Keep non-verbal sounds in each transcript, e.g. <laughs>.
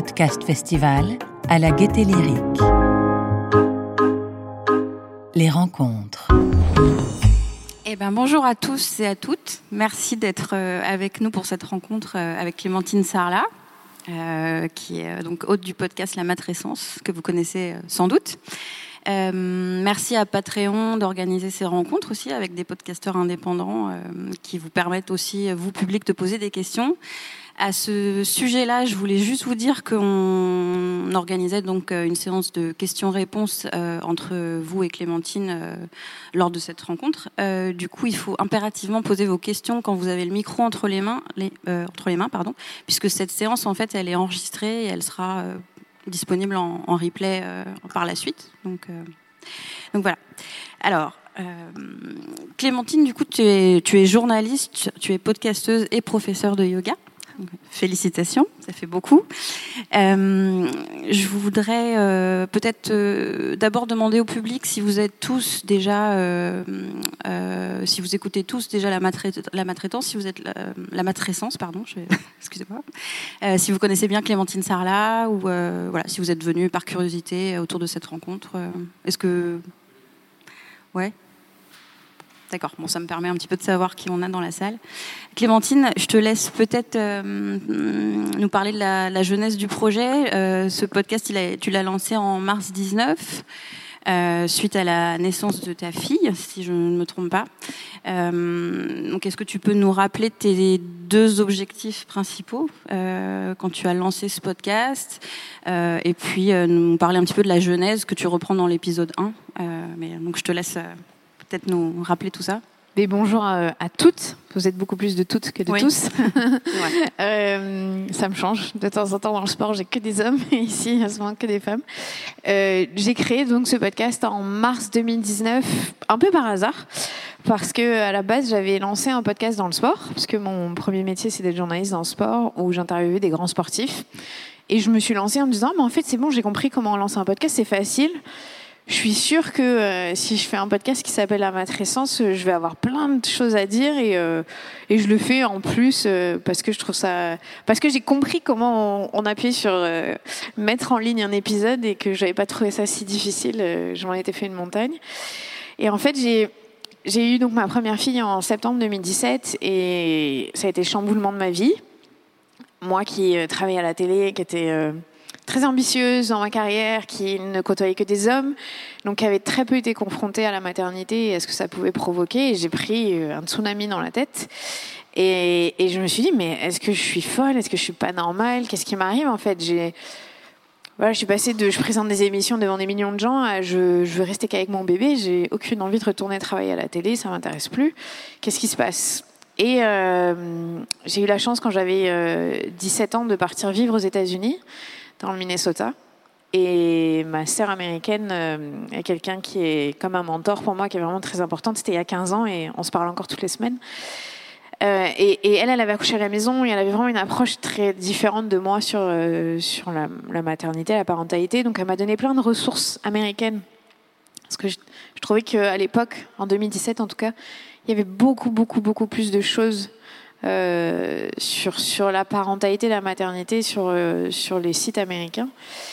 Podcast Festival à la Gaieté Lyrique. Les rencontres. Eh ben, bonjour à tous et à toutes. Merci d'être euh, avec nous pour cette rencontre euh, avec Clémentine Sarlat, euh, qui est donc hôte du podcast La Matrescence, que vous connaissez sans doute. merci à Patreon d'organiser ces rencontres aussi avec des podcasteurs indépendants qui vous permettent aussi, vous public, de poser des questions. À ce sujet-là, je voulais juste vous dire qu'on organisait donc euh, une séance de questions-réponses euh, entre vous et Clémentine euh, lors de cette rencontre. du coup, il faut impérativement poser vos questions quand vous avez le micro entre les mains, entre les mains, pardon, puisque cette séance, en fait, elle est enregistrée et elle sera disponible en, replay par la suite. Donc, voilà. Alors. Clémentine, du coup, tu es, tu es journaliste, tu es podcasteuse et professeure de yoga. Félicitations, ça fait beaucoup. Euh, je voudrais euh, peut-être euh, d'abord demander au public si vous êtes tous déjà, si vous écoutez tous déjà la, la si vous êtes la, matrescence, pardon, <laughs> excusez-moi, si vous connaissez bien Clémentine Sarlat ou voilà, si vous êtes venu par curiosité autour de cette rencontre. Est-ce que, ouais. D'accord, bon, ça me permet un petit peu de savoir qui on a dans la salle. Clémentine, je te laisse peut-être euh, nous parler de la, jeunesse du projet. Euh, ce podcast, tu l'as lancé en mars 19, euh, suite à la naissance de ta fille, si je ne me trompe pas. donc, est-ce que tu peux nous rappeler tes deux objectifs principaux quand tu as lancé ce podcast Et puis, nous parler un petit peu de la genèse que tu reprends dans l'épisode 1. mais, donc, je te laisse peut-être nous rappeler tout ça mais bonjour à, toutes. Vous êtes beaucoup plus de toutes que de tous. <laughs> euh, ça me change. De temps en temps, dans le sport, j'ai que des hommes. Et ici, y a souvent que des femmes. Euh, j'ai créé donc ce podcast en mars 2019, un peu par hasard. Parce que à la base, j'avais lancé un podcast dans le sport. Parce que mon premier métier, c'est d'être journaliste dans le sport, où j'interviewais des grands sportifs. Et je me suis lancée en me disant, mais en fait, c'est bon, j'ai compris comment lancer un podcast, c'est facile je suis sûre que euh, si je fais un podcast qui s'appelle La Matrescence, euh, je vais avoir plein de choses à dire et, euh, et je le fais en plus parce que je trouve ça, parce que j'ai compris comment on, appuyait sur mettre en ligne un épisode et que j'avais pas trouvé ça si difficile. J'en ai été fait une montagne. Et en fait, j'ai j'ai eu donc ma première fille en septembre 2017 et ça a été chamboulement de ma vie. Moi qui travaillais à la télé, qui était très ambitieuse dans ma carrière, qui ne côtoyait que des hommes, donc qui avait très peu été confrontée à la maternité et à ce que ça pouvait provoquer. J'ai pris euh, un tsunami dans la tête. Et, je me suis dit, mais est-ce que je suis folle? Est-ce que je suis pas normale? Qu'est-ce qui m'arrive en fait? Voilà, je suis passée de je présente des émissions devant des millions de gens à je, veux rester qu'avec mon bébé. J'ai aucune envie de retourner travailler à la télé, ça m'intéresse plus. Qu'est-ce qui se passe? Et euh, j'ai eu la chance quand j'avais euh, 17 ans de partir vivre aux États-Unis dans le Minnesota. Et ma sœur américaine euh, est quelqu'un qui est comme un mentor pour moi, qui est vraiment très importante. C'était il y a 15 ans et on se parle encore toutes les semaines. Euh, et, elle, elle avait accouché à la maison et elle avait vraiment une approche très différente de moi sur, euh, sur la, maternité, la parentalité. Donc elle m'a donné plein de ressources américaines. Parce que je, je trouvais qu'à l'époque, en 2017 en tout cas, il y avait beaucoup, beaucoup, beaucoup plus de choses euh, sur, sur la parentalité, la maternité, sur, euh, sur les sites américains.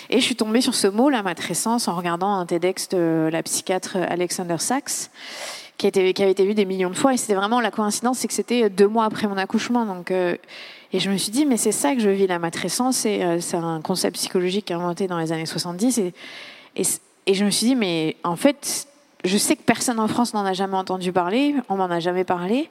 Et je suis tombée sur ce mot, la matrescence, en regardant un TEDx de la psychiatre Alexander Sachs, qui, avait été vu des millions de fois. Et c'était vraiment la coïncidence, c'est que c'était deux mois après mon accouchement. Donc, euh, et je me suis dit, mais c'est ça que je vis, la matrescence. C'est un concept psychologique inventé dans les années 70. Et, et, et je me suis dit, mais en fait, je sais que personne en France n'en a jamais entendu parler, on m'en a jamais parlé.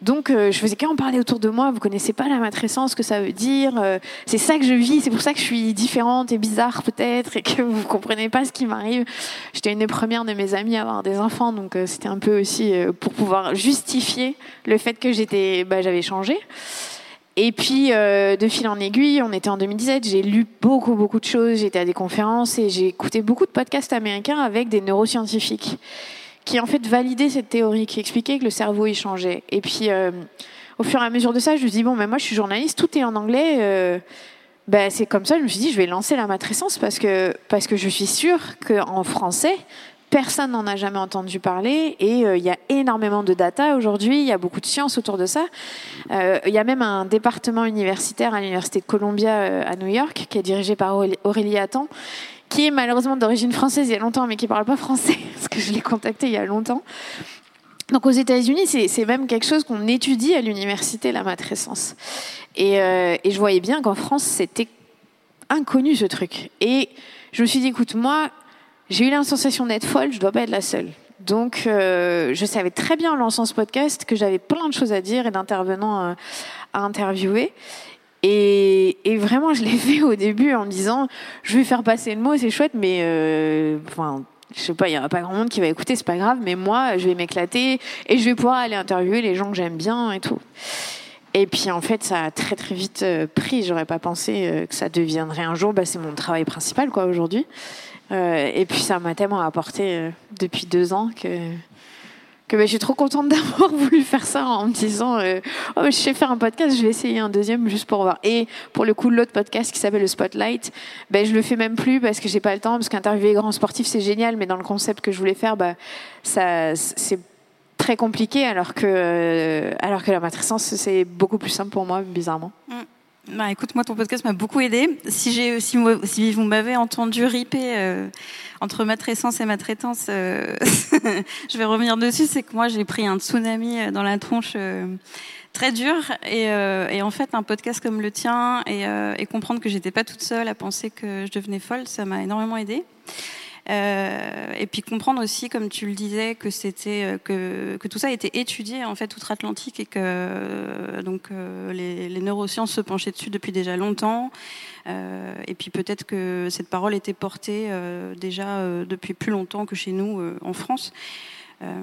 Donc, euh, je faisais qu'en parler autour de moi. Vous connaissez pas la matrescence, ce que ça veut dire. Euh, c'est ça que je vis. C'est pour ça que je suis différente et bizarre peut-être et que vous comprenez pas ce qui m'arrive. J'étais une des premières de mes amies à avoir des enfants, donc euh, c'était un peu aussi pour pouvoir justifier le fait que j'étais, bah, j'avais changé. Et puis, de fil en aiguille, on était en 2017, j'ai lu beaucoup, beaucoup de choses, j'étais à des conférences et j'ai écouté beaucoup de podcasts américains avec des neuroscientifiques qui en fait validait cette théorie, qui expliquait que le cerveau y changeait. Et puis, euh, au fur et à mesure de ça, je me dis bon, mais moi je suis journaliste, tout est en anglais. Euh, ben, c'est comme ça, je me suis dit, je vais lancer la matrescence parce que, parce que je suis sûre qu'en français, Personne n'en a jamais entendu parler et il y a énormément de data aujourd'hui, il y a beaucoup de sciences autour de ça. Il y a même un département universitaire à l'Université de Columbia à New York qui est dirigé par Aurélie Attan qui est malheureusement d'origine française il y a longtemps, mais qui parle pas français, <laughs> parce que je l'ai contacté il y a longtemps. Donc aux États-Unis, c'est même quelque chose qu'on étudie à l'université, la matrescence. Et, euh, et je voyais bien qu'en France, c'était inconnu ce truc. Et je me suis dit, écoute, moi, j'ai eu la sensation d'être folle, je dois pas être la seule. Donc, euh, je savais très bien en lançant ce podcast que j'avais plein de choses à dire et d'intervenants euh, à interviewer. Et, et, vraiment, je l'ai <laughs> fait au début en me disant, je vais faire passer le mot, c'est chouette, mais euh, enfin, je sais pas, il y aura pas grand monde qui va écouter, c'est pas grave, mais moi, je vais m'éclater et je vais pouvoir aller interviewer les gens que j'aime bien et tout. Et puis en fait, ça a très très vite euh, pris. J'aurais pas pensé euh, que ça deviendrait un jour. Bah, c'est mon travail principal, quoi, aujourd'hui. Euh, et puis ça m'a tellement apporté depuis deux ans que bah, je suis trop contente <laughs> d'avoir voulu faire ça en me disant euh, oh, je sais faire un podcast, je vais essayer un deuxième juste pour voir. Et pour le coup, l'autre podcast qui s'appelle le Spotlight, ben je le fais même plus parce que j'ai pas le temps, parce qu'interviewer grands sportifs c'est génial, mais dans le concept que je voulais faire, bah, c'est très compliqué alors que euh, la matrescence c'est beaucoup plus simple pour moi bizarrement. Mm. Bah, écoute, moi ton podcast m'a beaucoup aidé. Si j'ai si, vous m'avez entendu riper euh, entre matrescence et matrétance, euh, <laughs> je vais revenir dessus. C'est que moi j'ai pris un tsunami euh, dans la tronche très dur et, et, en fait un podcast comme le tien et, et comprendre que j'étais pas toute seule à penser que je devenais folle, ça m'a énormément aidé. Euh, et puis comprendre aussi, comme tu le disais, que c'était euh, que, tout ça a été étudié en fait outre-Atlantique et que euh, donc les, les, neurosciences se penchaient dessus depuis déjà longtemps. et puis peut-être que cette parole était portée déjà depuis plus longtemps que chez nous en France. Euh,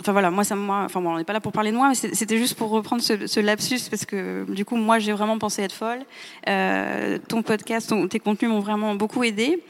enfin voilà, moi ça moi, enfin bon, on n'est pas là pour parler de moi, mais c'était juste pour reprendre ce, lapsus parce que du coup moi j'ai vraiment pensé être folle. Euh, ton podcast, tes contenus m'ont vraiment beaucoup aidé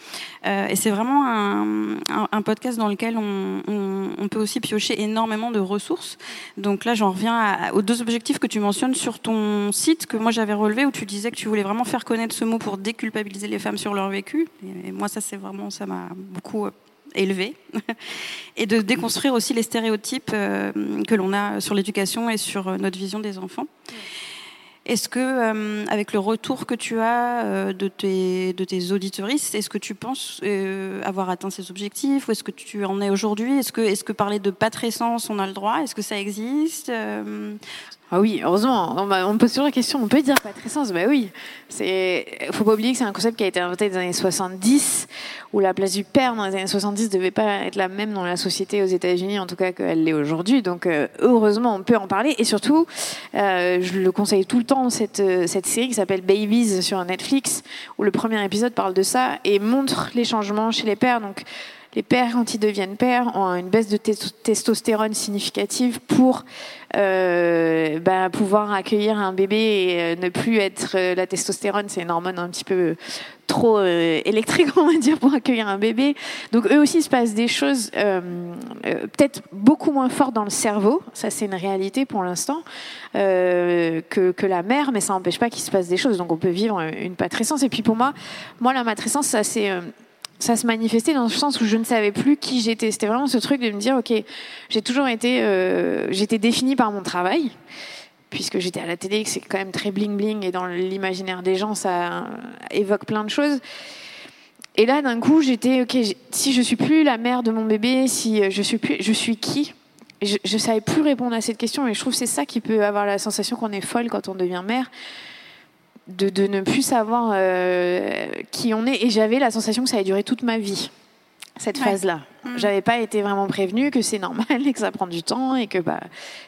euh, et c'est vraiment un, podcast dans lequel on, peut aussi piocher énormément de ressources. Donc là j'en reviens aux deux objectifs que tu mentionnes sur ton site que moi j'avais relevé où tu disais que tu voulais vraiment faire connaître ce mot pour déculpabiliser les femmes sur leur vécu. Et moi ça c'est vraiment ça m'a beaucoup élevé <laughs> et de déconstruire aussi les stéréotypes euh, que l'on a sur l'éducation et sur euh, notre vision des enfants. Est-ce que, euh, avec le retour que tu as de tes, de tes auditoristes, est-ce que tu penses avoir atteint ces objectifs Ou est-ce que tu en es aujourd'hui? Est-ce que, que parler de patrescence, on a le droit? Est-ce que ça existe? Ah oui, heureusement. On, me pose toujours la question, on peut dire patrescence Bah oui. C'est, faut pas oublier que c'est un concept qui a été inventé dans les années 70, où la place du père dans les années 70 devait pas être la même dans la société aux États-Unis, en tout cas qu'elle l'est aujourd'hui. Donc euh, heureusement, on peut en parler. Et surtout, euh, je le conseille tout le temps cette euh, cette série qui s'appelle Babies sur Netflix, où le premier épisode parle de ça et montre les changements chez les pères. Les pères, quand ils deviennent pères, ont une baisse de testostérone significative pour euh, bah, pouvoir accueillir un bébé et euh, ne plus être euh, la testostérone, c'est une hormone un petit peu trop électrique, <laughs> on va dire, pour accueillir un bébé. Donc eux aussi, il se passe des choses peut-être beaucoup moins fortes dans le cerveau, ça c'est une réalité pour l'instant, que, que, la mère, mais ça n'empêche pas qu'il se passe des choses. Donc on peut vivre une patrescence. Et puis pour moi, moi la matrescence, ça c'est ça se manifestait dans le sens où je ne savais plus qui j'étais. C'était vraiment ce truc de me dire, ok, j'ai toujours été, euh, j'étais définie par mon travail, puisque j'étais à la télé, que c'est quand même très bling bling, et dans l'imaginaire des gens, ça évoque plein de choses. Et là, d'un coup, j'étais, ok, si je suis plus la mère de mon bébé, si je suis plus, je suis qui je, je savais plus répondre à cette question, et je trouve que c'est ça qui peut avoir la sensation qu'on est folle quand on devient mère de, de, ne plus savoir euh, qui on est. Et j'avais la sensation que ça allait durer toute ma vie, cette phase-là. Mm. J'avais pas été vraiment prévenue que c'est normal et que ça prend du temps et que bah,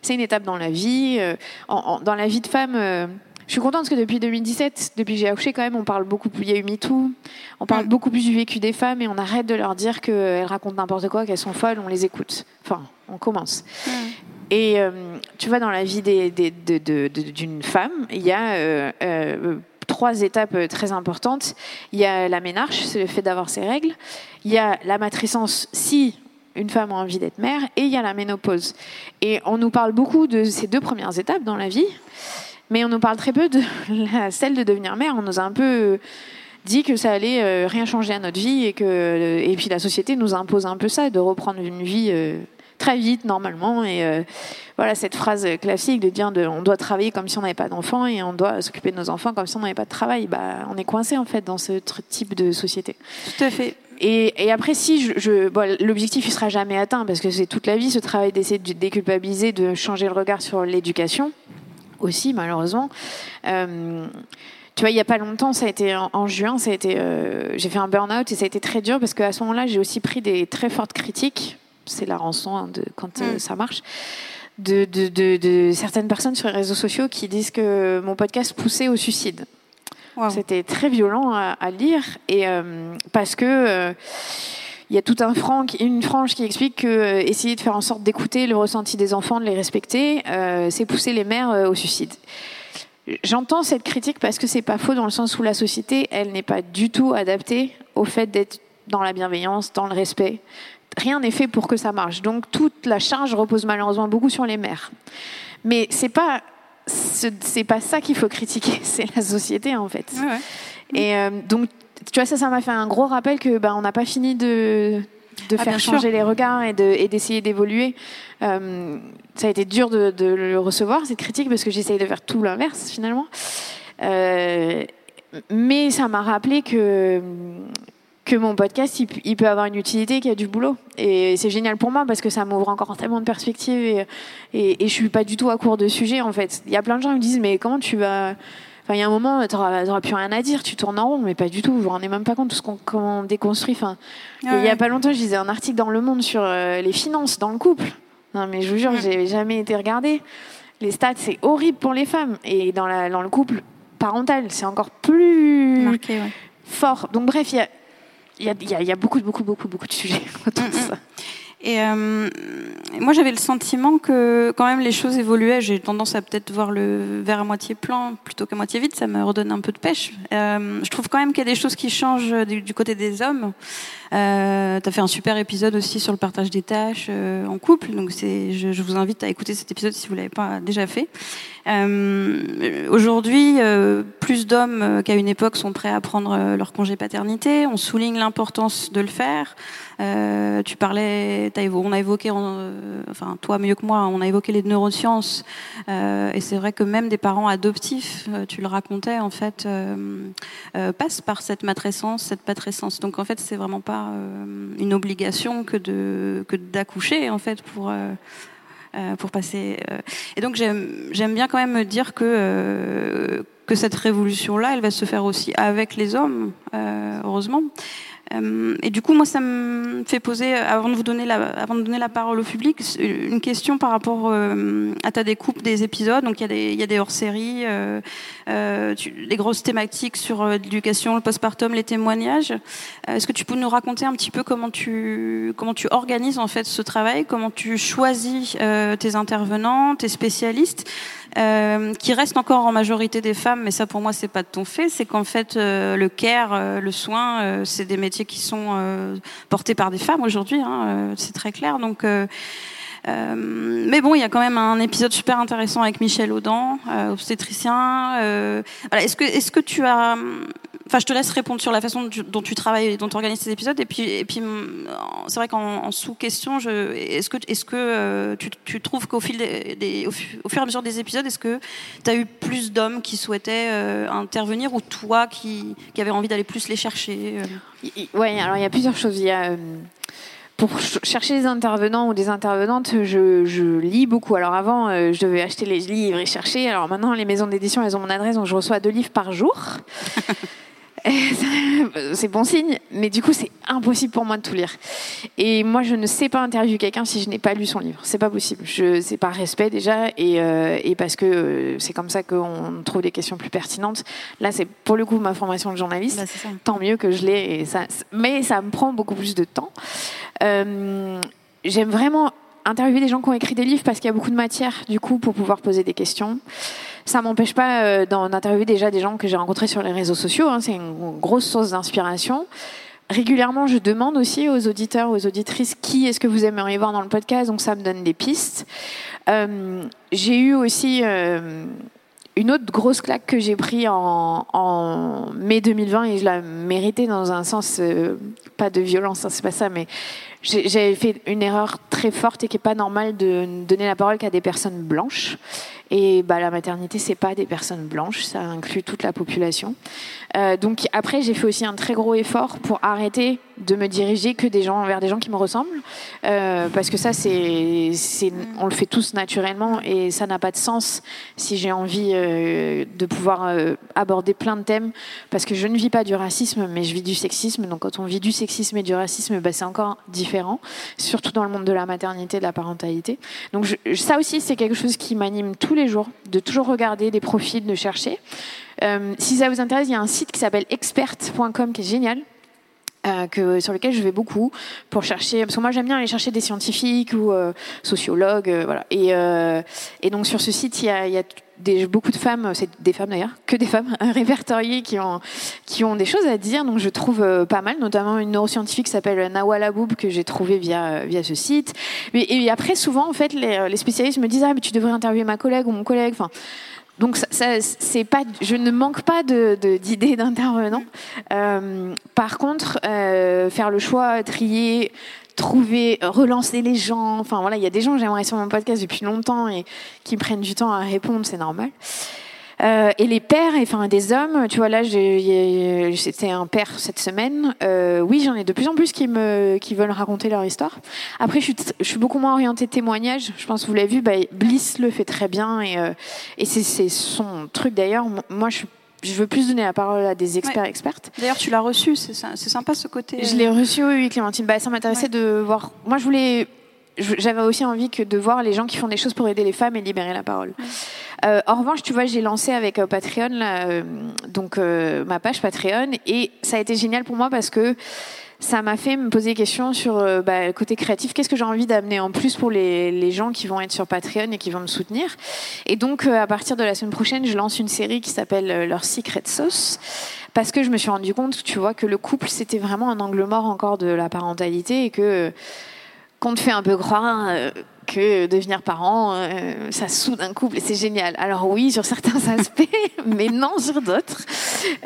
c'est une étape dans la vie. Euh, en, dans la vie de femme, euh, je suis contente parce que depuis 2017, depuis que j'ai accouché, quand même, on parle beaucoup plus. Il y a eu MeToo, on parle mm. beaucoup plus du vécu des femmes et on arrête de leur dire qu'elles racontent n'importe quoi, qu'elles sont folles, on les écoute. Enfin, on commence. Mm. Et euh, tu vois, dans la vie d'une femme, il y a euh, euh, trois étapes très importantes. Il y a la ménarche, c'est le fait d'avoir ses règles. Il y a la matrescence, si une femme a envie d'être mère. Et il y a la ménopause. Et on nous parle beaucoup de ces deux premières étapes dans la vie, mais on nous parle très peu de <laughs> celle de devenir mère. On nous a un peu dit que ça allait rien changer à notre vie et que et puis la société nous impose un peu ça, de reprendre une vie très vite normalement et voilà cette phrase classique de dire de, on doit travailler comme si on n'avait pas d'enfants et on doit s'occuper de nos enfants comme si on n'avait pas de travail. Bah, on est coincé en fait dans ce type de société. Tout à fait. Et, après, si je, je l'objectif il sera jamais atteint parce que c'est toute la vie ce travail d'essayer de déculpabiliser, de changer le regard sur l'éducation aussi malheureusement. Euh, tu vois, il y a pas longtemps, ça a été en, juin, ça a été, euh, j'ai fait un burn-out et ça a été très dur parce qu'à ce moment-là, j'ai aussi pris des très fortes critiques. C'est la rançon hein, de quand euh, mm. ça marche. De, de, de, de, certaines personnes sur les réseaux sociaux qui disent que mon podcast poussait au suicide. C'était très violent à, lire et euh, parce que euh, il y a tout un franc, une frange qui explique que euh, essayer de faire en sorte d'écouter le ressenti des enfants, de les respecter, c'est pousser les mères au suicide. J'entends cette critique parce que c'est pas faux dans le sens où la société, elle n'est pas du tout adaptée au fait d'être dans la bienveillance, dans le respect. Rien n'est fait pour que ça marche. Donc toute la charge repose malheureusement beaucoup sur les mères. Mais c'est pas c'est pas ça qu'il faut critiquer, <laughs> c'est la société en fait. Et euh, donc, tu vois, ça, ça m'a fait un gros rappel que ben, on n'a pas fini de, de ah, faire changer les regards et d'essayer d'évoluer. Euh, ça a été dur de, de, le recevoir, cette critique, parce que j'essaye de faire tout l'inverse finalement. Euh, mais ça m'a rappelé que que mon podcast, il, peut avoir une utilité, qu'il y a du boulot. Et c'est génial pour moi parce que ça m'ouvre encore tellement de perspectives et, et, et, je suis pas du tout à court de sujet en fait. Il y a plein de gens qui me disent mais comment tu vas... Enfin, il y a un moment, tu n'auras plus rien à dire, tu tournes en rond, mais pas du tout. Vous vous rendez même pas compte de ce qu'on déconstruit. Enfin, il y a pas longtemps, je lisais un article dans Le Monde sur euh, les finances dans le couple. Non, mais je vous jure, j'ai jamais été regardée. Les stats, c'est horrible pour les femmes. Et dans, la, dans le couple parental, c'est encore plus fort. Donc, bref, il y a il y, a, beaucoup, beaucoup, beaucoup, beaucoup de sujets <laughs> autour de ça. Et euh, moi, j'avais le sentiment que quand même les choses évoluaient. J'ai tendance à peut-être voir le verre à moitié plein plutôt qu'à moitié vide. Ça me redonne un peu de pêche. Euh, je trouve quand même qu'il y a des choses qui changent du, côté des hommes. Euh, tu as fait un super épisode aussi sur le partage des tâches euh, en couple. Donc, je, vous invite à écouter cet épisode si vous l'avez pas déjà fait. Euh, aujourd'hui, euh, plus d'hommes qu'à une époque sont prêts à prendre leur congé paternité. On souligne l'importance de le faire. Tu parlais, on a évoqué, enfin toi mieux que moi, on a évoqué les neurosciences, et c'est vrai que même des parents adoptifs, tu le racontais en fait, passent par cette matrescence, cette patrescence. Donc en fait, c'est vraiment pas une obligation que de que d'accoucher en fait pour pour passer. Et donc j'aime bien quand même me dire que que cette révolution là, elle va se faire aussi avec les hommes, heureusement. Euh, et du coup, moi, ça me fait poser, avant de vous donner la, avant de donner la parole au public, une question par rapport euh, à ta découpe des épisodes. Donc, il y y a des hors-séries, euh, euh les grosses thématiques sur l'éducation, le postpartum, les témoignages. Est-ce que tu peux nous raconter un petit peu comment tu, comment tu organises en fait ce travail, comment tu choisis tes intervenants, tes spécialistes? Euh, qui reste encore en majorité des femmes, mais ça pour moi c'est pas de ton fait, c'est qu'en fait euh, le care, euh, le soin, c'est des métiers qui sont portés par des femmes aujourd'hui, hein, c'est très clair. Donc mais bon, il y a quand même un épisode super intéressant avec Michel Audan, obstétricien. voilà, est-ce que, est-ce que tu as Enfin, je te laisse répondre sur la façon dont tu travailles et dont tu organises tes épisodes. Et puis, c'est vrai qu'en sous-question, est-ce que, est-ce que euh, tu, trouves qu'au fil au, fur et à mesure des épisodes, est-ce que tu as eu plus d'hommes qui souhaitaient euh, intervenir ou toi qui, qui avais envie d'aller plus les chercher euh? Oui, alors il y a plusieurs choses. Il y a, pour chercher des intervenants ou des intervenantes, je, lis beaucoup. Alors avant, je devais acheter les livres et chercher. Alors maintenant, les maisons d'édition, elles ont mon adresse, donc je reçois deux livres par jour. <laughs> <laughs> c'est bon signe, mais du coup, c'est impossible pour moi de tout lire. Et moi, je ne sais pas interviewer quelqu'un si je n'ai pas lu son livre. C'est pas possible. Je, c'est par respect déjà, et, euh, et parce que euh, c'est comme ça qu'on trouve des questions plus pertinentes. Là, c'est pour le coup ma formation de journaliste. Bah, Tant mieux que je l'ai, et ça, mais ça me prend beaucoup plus de temps. Euh, j'aime vraiment interviewer des gens qui ont écrit des livres parce qu'il y a beaucoup de matière, du coup, pour pouvoir poser des questions. Ça m'empêche pas euh, d'interviewer déjà des gens que j'ai rencontrés sur les réseaux sociaux. Hein, c'est une grosse source d'inspiration. Régulièrement, je demande aussi aux auditeurs, aux auditrices, qui est-ce que vous aimeriez voir dans le podcast. Donc, ça me donne des pistes. Euh, j'ai eu aussi euh, une autre grosse claque que j'ai pris en, mai 2020 et je la méritais dans un sens pas de violence, hein, c'est pas ça, mais j'avais fait une erreur très forte et qui est pas normale de donner la parole qu'à des personnes blanches. Et bah, la maternité, c'est pas des personnes blanches, ça inclut toute la population. Euh, donc après, j'ai fait aussi un très gros effort pour arrêter de me diriger que vers des gens qui me ressemblent, euh, parce que ça, c'est, on le fait tous naturellement et ça n'a pas de sens si j'ai envie euh, de pouvoir aborder plein de thèmes, parce que je ne vis pas du racisme, mais je vis du sexisme. Donc quand on vit du sexisme et du racisme, bah, c'est encore différent, surtout dans le monde de la maternité, de la parentalité. Donc ça aussi, c'est quelque chose qui m'anime tous les jours, de toujours regarder des profils, de chercher. Euh, si ça vous intéresse, il y a un site qui s'appelle expert.com qui est génial. Euh, que, sur lequel je vais beaucoup pour chercher parce que moi j'aime bien aller chercher des scientifiques ou euh, sociologues voilà et, et donc sur ce site il y a, il y a beaucoup de femmes, c'est des femmes d'ailleurs, que des femmes <laughs> répertoriées qui ont, qui ont des choses à dire. Donc je trouve euh, pas mal, notamment une neuroscientifique qui s'appelle Nawala Boub que j'ai trouvé via, via ce site. Mais, et après, souvent, en fait, les, spécialistes me disent Ah, mais tu devrais interviewer ma collègue ou mon collègue. Enfin, donc ça, pas, je ne manque pas d'idées <laughs> d'intervenants. Euh, par contre, euh, faire le choix, trier, trouver, relancer les gens. Enfin voilà, il y a des gens que j'aimerais sur mon podcast depuis longtemps et qui prennent du temps à répondre, c'est normal. Euh, et les pères, enfin des hommes, tu vois là, c'était un père cette semaine. Euh, oui, j'en ai de plus en plus qui me, qui veulent raconter leur histoire. Après, je suis, je suis beaucoup moins orientée témoignage. Je pense que vous l'avez vu, bah, Bliss le fait très bien et, euh, et c'est son truc d'ailleurs. Moi, je suis je veux plus donner la parole à des experts expertes. D'ailleurs, tu l'as reçu, c'est sympa ce côté. Je l'ai reçu, oui, Clémentine. Bah, ça m'intéressait de voir. Moi, je voulais j'avais aussi envie que de voir les gens qui font des choses pour aider les femmes et libérer la parole. Euh, en revanche, tu vois, j'ai lancé avec euh, Patreon, là, euh, donc euh, ma page Patreon, et ça a été génial pour moi parce que ça m'a fait me poser des questions sur euh, bah, le côté créatif. Qu'est-ce que j'ai envie d'amener en plus pour les, les, gens qui vont être sur Patreon et qui vont me soutenir? Et donc, à partir de la semaine prochaine, je lance une série qui s'appelle Leur Secret Sauce parce que je me suis rendu compte, tu vois, que le couple c'était vraiment un angle mort encore de la parentalité et que qu'on te fait un peu croire euh, que devenir parent, euh, ça soude un couple et c'est génial. Alors oui, sur certains <laughs> aspects, mais non sur d'autres.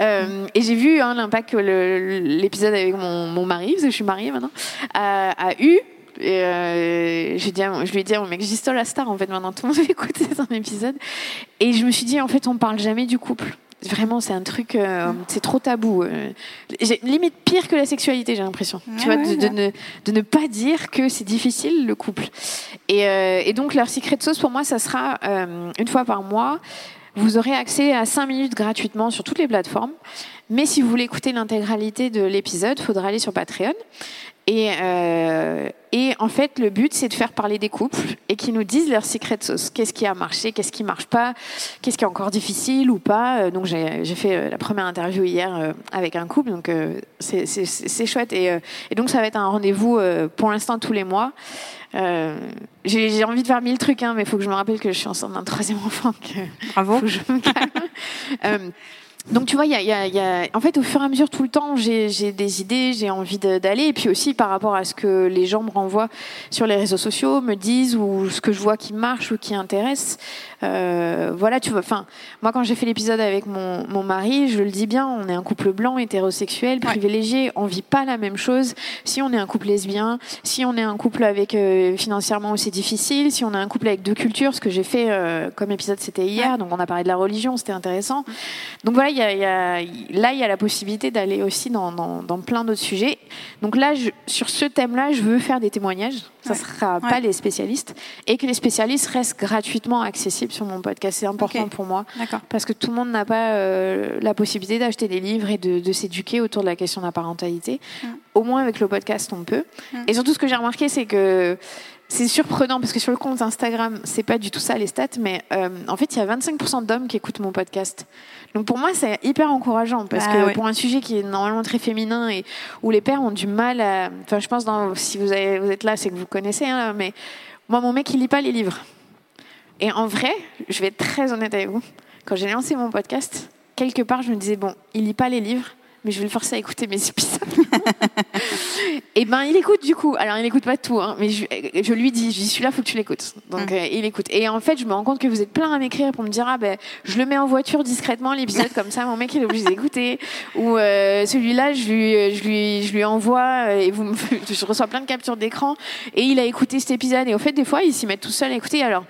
Euh, et j'ai vu hein, l'impact que l'épisode avec mon, mon, mari, parce que je suis mariée maintenant, a, a eu. Et euh, je, je lui ai dit, oh, mec, j'existe la star en fait maintenant, tout le monde <laughs> veut écouter son épisode. Et je me suis dit, en fait, on parle jamais du couple. Vraiment, c'est un truc, euh, c'est trop tabou. Euh, limite pire que la sexualité, j'ai l'impression. tu vois, de, de, ne, de, ne, pas dire que c'est difficile le couple. Et, euh, et, donc leur secret de sauce pour moi, ça sera euh, une fois par mois. Vous aurez accès à 5 minutes gratuitement sur toutes les plateformes. Mais si vous voulez écouter l'intégralité de l'épisode, il faudra aller sur Patreon. Et, euh, et en fait, le but, c'est de faire parler des couples et qu'ils nous disent leur secret sauce. Qu'est-ce qui a marché, qu'est-ce qui marche pas, qu'est-ce qui est encore difficile ou pas. Euh, donc, j'ai fait euh, la première interview hier euh, avec un couple, donc c'est chouette. Et, et, donc, ça va être un rendez-vous pour l'instant tous les mois. Euh, j'ai envie de faire mille trucs, hein, mais il faut que je me rappelle que je suis enceinte d'un troisième <laughs> enfant. Que Bravo. Faut que je me calme. <laughs> euh, donc tu vois, il y a, y, a, y a, en fait, au fur et à mesure, tout le temps, j'ai des idées, j'ai envie d'aller, et puis aussi par rapport à ce que les gens me renvoient sur les réseaux sociaux, me disent ou ce que je vois qui marche ou qui intéresse. Euh, voilà, tu vois. Enfin, moi, quand j'ai fait l'épisode avec mon, mon mari, je le dis bien, on est un couple blanc, hétérosexuel, privilégié. Ouais. On vit pas la même chose. Si on est un couple lesbien, si on est un couple avec euh, financièrement aussi difficile, si on est un couple avec deux cultures, ce que j'ai fait euh, comme épisode, c'était hier. Ouais. Donc on a parlé de la religion, c'était intéressant. Donc voilà, il y a, y a, là, il y a la possibilité d'aller aussi dans, dans, dans plein d'autres sujets. Donc là, je, sur ce thème-là, je veux faire des témoignages. Ça ouais. sera pas les spécialistes et que les spécialistes restent gratuitement accessibles sur mon podcast. C'est important okay. pour moi parce que tout le monde n'a pas euh, la possibilité d'acheter des livres et de, de s'éduquer autour de la question de la parentalité. Au moins avec le podcast, on peut. Et surtout, ce que j'ai remarqué, c'est que c'est surprenant parce que sur le compte Instagram, c'est pas du tout ça les stats, mais euh, en fait, il y a 25% d'hommes qui écoutent mon podcast. Donc pour moi, c'est hyper encourageant parce ah, que ouais. pour un sujet qui est normalement très féminin et où les pères ont du mal à. Enfin, je pense dans si vous, avez, vous êtes là, c'est que vous connaissez, hein, mais moi, mon mec, il lit pas les livres. Et en vrai, je vais être très honnête avec vous. Quand j'ai lancé mon podcast, quelque part, je me disais bon, il lit pas les livres, mais je vais le forcer à écouter mes épisodes. <laughs> et ben, il écoute du coup. Alors, il écoute pas tout, hein, mais je, lui dis, je dis, celui-là, faut que tu l'écoutes. Donc, mm. euh, il écoute. Et en fait, je me rends compte que vous êtes plein à m'écrire pour me dire, ah ben, je le mets en voiture discrètement l'épisode comme ça, mon mec il est obligé d'écouter. <laughs> Ou euh, celui-là, je lui, je lui, je lui envoie et vous me, je reçois plein de captures d'écran et il a écouté cet épisode. Et au fait, des fois, il s'y met tout seul à écouter. Alors.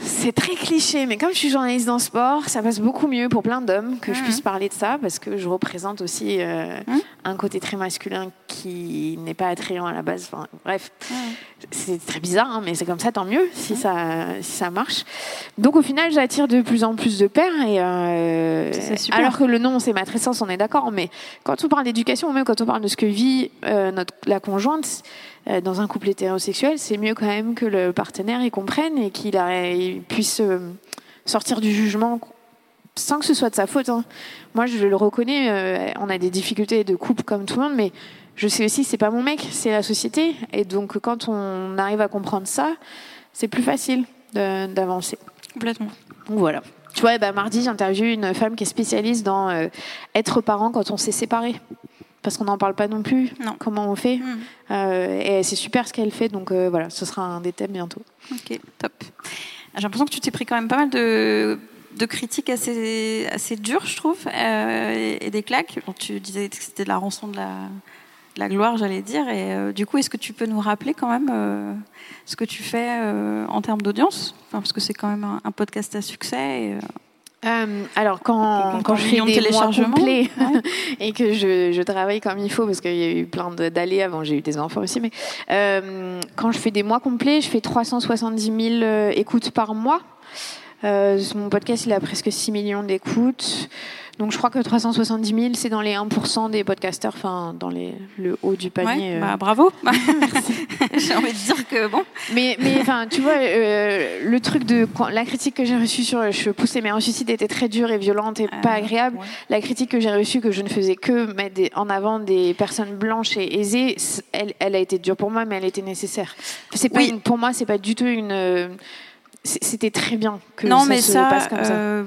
C'est très cliché, mais comme je suis journaliste dans le sport, ça passe beaucoup mieux pour plein d'hommes que je puisse parler de ça, parce que je représente aussi euh, un côté très masculin qui n'est pas attrayant à la base. Enfin, bref, c'est très bizarre, hein, mais c'est comme ça, tant mieux si ça, si ça marche. Donc au final, j'attire de plus en plus de pères, et euh, alors que le nom c'est matrescence, on est d'accord, mais quand on parle d'éducation, ou même quand on parle de ce que vit euh, notre, la conjointe, dans un couple hétérosexuel, c'est mieux quand même que le partenaire y comprenne et qu'il puisse euh, sortir du jugement sans que ce soit de sa faute. Hein. Moi, je le reconnais, euh, on a des difficultés de couple comme tout le monde, mais je sais aussi que c'est pas mon mec, c'est la société. Et donc, quand on arrive à comprendre ça, c'est plus facile d'avancer. Complètement. Donc, voilà. Tu vois, bah, mardi, j'interviewe une femme qui est spécialiste dans être parent quand on s'est séparé parce qu'on n'en parle pas non plus. Non. Comment on fait euh, Et c'est super ce qu'elle fait, donc euh, voilà, ce sera un des thèmes bientôt. Ok, top. J'ai l'impression que tu t'es pris quand même pas mal de, de critiques assez, dures, je trouve, euh, et, des claques. tu disais que c'était la rançon de la, gloire, j'allais dire. Et du coup, est-ce que tu peux nous rappeler quand même ce que tu fais en termes d'audience? Parce que c'est quand même un, podcast à succès. Euh, alors quand, quand, je fais des mois complets <laughs> et que je, je, travaille comme il faut parce qu'il y a eu plein d'allées avant, j'ai eu des enfants aussi, mais euh, quand je fais des mois complets, je fais 370 000 euh, écoutes par mois. Euh, mon podcast il a presque 6 millions d'écoutes. Donc je crois que 370 000, c'est dans les 1% des podcasteurs, enfin dans les, le haut du panier. Ouais, bah, bravo. <laughs> J'ai envie de dire que bon. Mais, mais enfin, tu vois, euh, le truc de la critique que j'ai reçue sur je pousse les mères suicide était très dure et violente et pas euh, agréable. La critique que j'ai reçue que je ne faisais que mettre en avant des personnes blanches et aisées, elle, elle, a été dure pour moi, mais elle était nécessaire. C'est pas pour moi, c'est pas du tout une. C'était très bien que non, ça mais se ça, passe comme ça. Euh,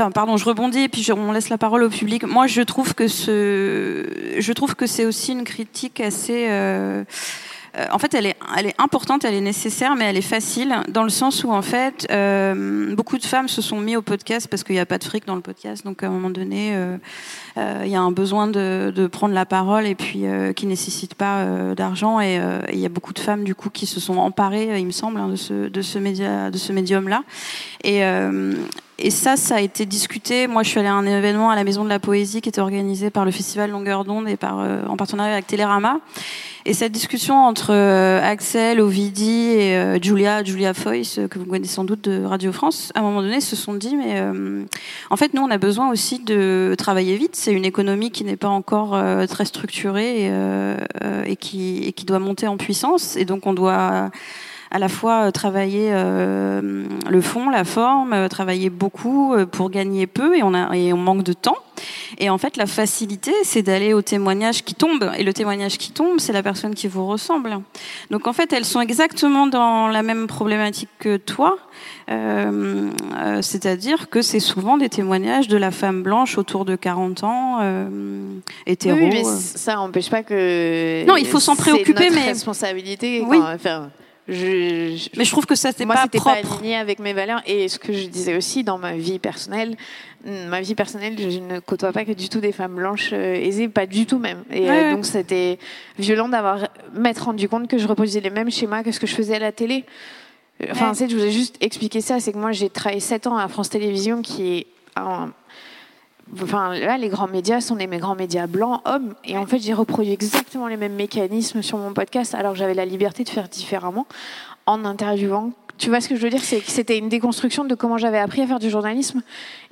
enfin pardon, je rebondis et puis on laisse la parole au public. Moi, je trouve que je trouve que c'est aussi une critique assez euh, en fait, elle est, importante, elle est nécessaire, mais elle est facile dans le sens où, en fait, euh, beaucoup de femmes se sont mis au podcast parce qu'il n'y a pas de fric dans le podcast. Donc, à un moment donné, euh, il y a un besoin de, prendre la parole et puis qui nécessite pas d'argent. Et il y a beaucoup de femmes, du coup, qui se sont emparées, il me semble, hein, de ce, de ce de ce médium-là. Et, et ça, ça a été discuté. Moi, je suis allée à un événement à la Maison de la Poésie qui était organisé par le Festival Longueur d'onde et par, en partenariat avec Télérama. Et cette discussion entre euh, Axel, Ovidi et euh, Julia, Julia Foyce, euh, que vous connaissez sans doute de Radio France, à un moment donné, se sont dit, mais en fait, nous, on a besoin aussi de travailler vite. C'est une économie qui n'est pas encore très structurée et, qui, et qui doit monter en puissance. Et donc, on doit à la fois travailler le fond, la forme, travailler beaucoup pour gagner peu et on, a, et on manque de temps. Et en fait, la facilité, c'est d'aller au témoignage qui tombe. Et le témoignage qui tombe, c'est la personne qui vous ressemble. Donc en fait, elles sont exactement dans la même problématique que toi. Euh, euh, c'est-à-dire que c'est souvent des témoignages de la femme blanche autour de 40 ans, euh, hétéro. Oui, mais ça n'empêche pas que. Non, il faut s'en préoccuper, notre mais. responsabilité. Oui. enfin, je, mais je trouve que ça c'est pas propre. pas aligné avec mes valeurs et ce que je disais aussi dans ma vie personnelle ma vie personnelle je ne côtoie pas que du tout des femmes blanches euh, aisées pas du tout même et euh, donc c'était violent d'avoir m'être rendu compte que je reproduisais les mêmes schémas que ce que je faisais à la télé enfin ouais. je vous ai juste expliqué ça c'est que moi j'ai travaillé 7 ans à France Télévisions qui est un, Enfin, là, les grands médias sont des grands médias blancs, hommes. Et en fait, j'ai reproduit exactement les mêmes mécanismes sur mon podcast, alors que j'avais la liberté de faire différemment en interviewant tu vois ce que je veux dire? C'est que c'était une déconstruction de comment j'avais appris à faire du journalisme